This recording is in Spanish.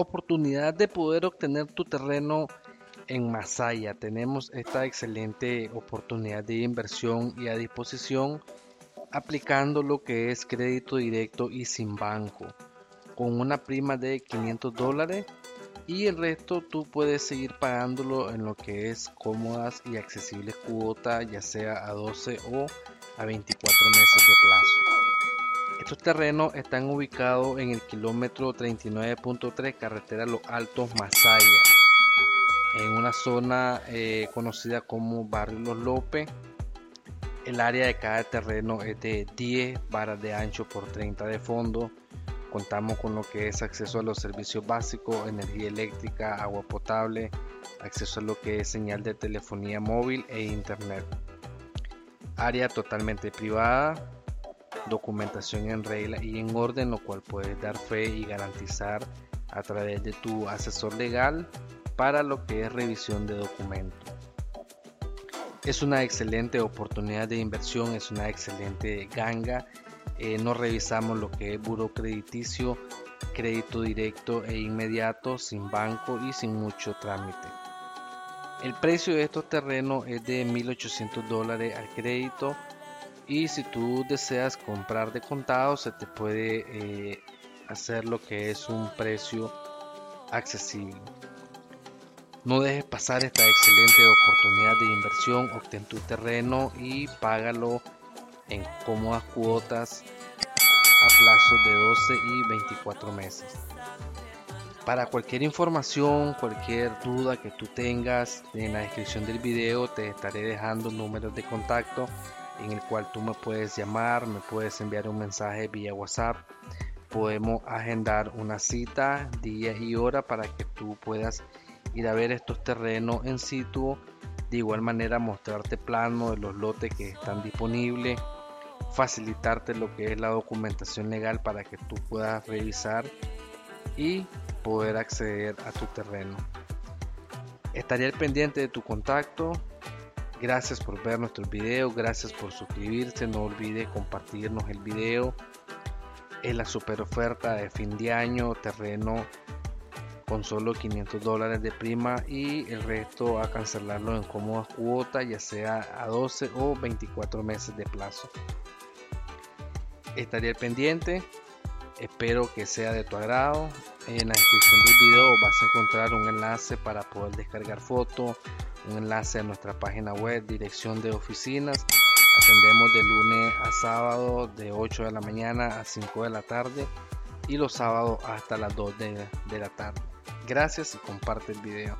oportunidad de poder obtener tu terreno en Masaya. Tenemos esta excelente oportunidad de inversión y a disposición aplicando lo que es crédito directo y sin banco con una prima de 500 dólares y el resto tú puedes seguir pagándolo en lo que es cómodas y accesibles cuotas ya sea a 12 o a 24 meses de plazo. Estos terrenos están ubicados en el kilómetro 39.3 carretera Los Altos Masaya en una zona eh, conocida como Barrio Los López el área de cada terreno es de 10 varas de ancho por 30 de fondo. Contamos con lo que es acceso a los servicios básicos, energía eléctrica, agua potable, acceso a lo que es señal de telefonía móvil e internet. Área totalmente privada, documentación en regla y en orden, lo cual puedes dar fe y garantizar a través de tu asesor legal para lo que es revisión de documentos. Es una excelente oportunidad de inversión, es una excelente ganga. Eh, no revisamos lo que es buro crédito directo e inmediato, sin banco y sin mucho trámite. El precio de estos terrenos es de 1.800 dólares al crédito y si tú deseas comprar de contado se te puede eh, hacer lo que es un precio accesible. No dejes pasar esta excelente oportunidad de inversión, obtén tu terreno y págalo en cómodas cuotas a plazo de 12 y 24 meses. Para cualquier información, cualquier duda que tú tengas, en la descripción del video te estaré dejando números de contacto en el cual tú me puedes llamar, me puedes enviar un mensaje vía WhatsApp. Podemos agendar una cita, día y hora para que tú puedas ir a ver estos terrenos en situ, de igual manera mostrarte plano de los lotes que están disponibles, facilitarte lo que es la documentación legal para que tú puedas revisar y poder acceder a tu terreno. Estaré al pendiente de tu contacto. Gracias por ver nuestros videos, gracias por suscribirse, no olvides compartirnos el video. Es la super oferta de fin de año, terreno con solo 500 dólares de prima y el resto a cancelarlo en cómodas cuotas, ya sea a 12 o 24 meses de plazo. Estaría pendiente, espero que sea de tu agrado. En la descripción del video vas a encontrar un enlace para poder descargar fotos, un enlace a nuestra página web, dirección de oficinas. Atendemos de lunes a sábado de 8 de la mañana a 5 de la tarde y los sábados hasta las 2 de, de la tarde. Gracias y comparte el video.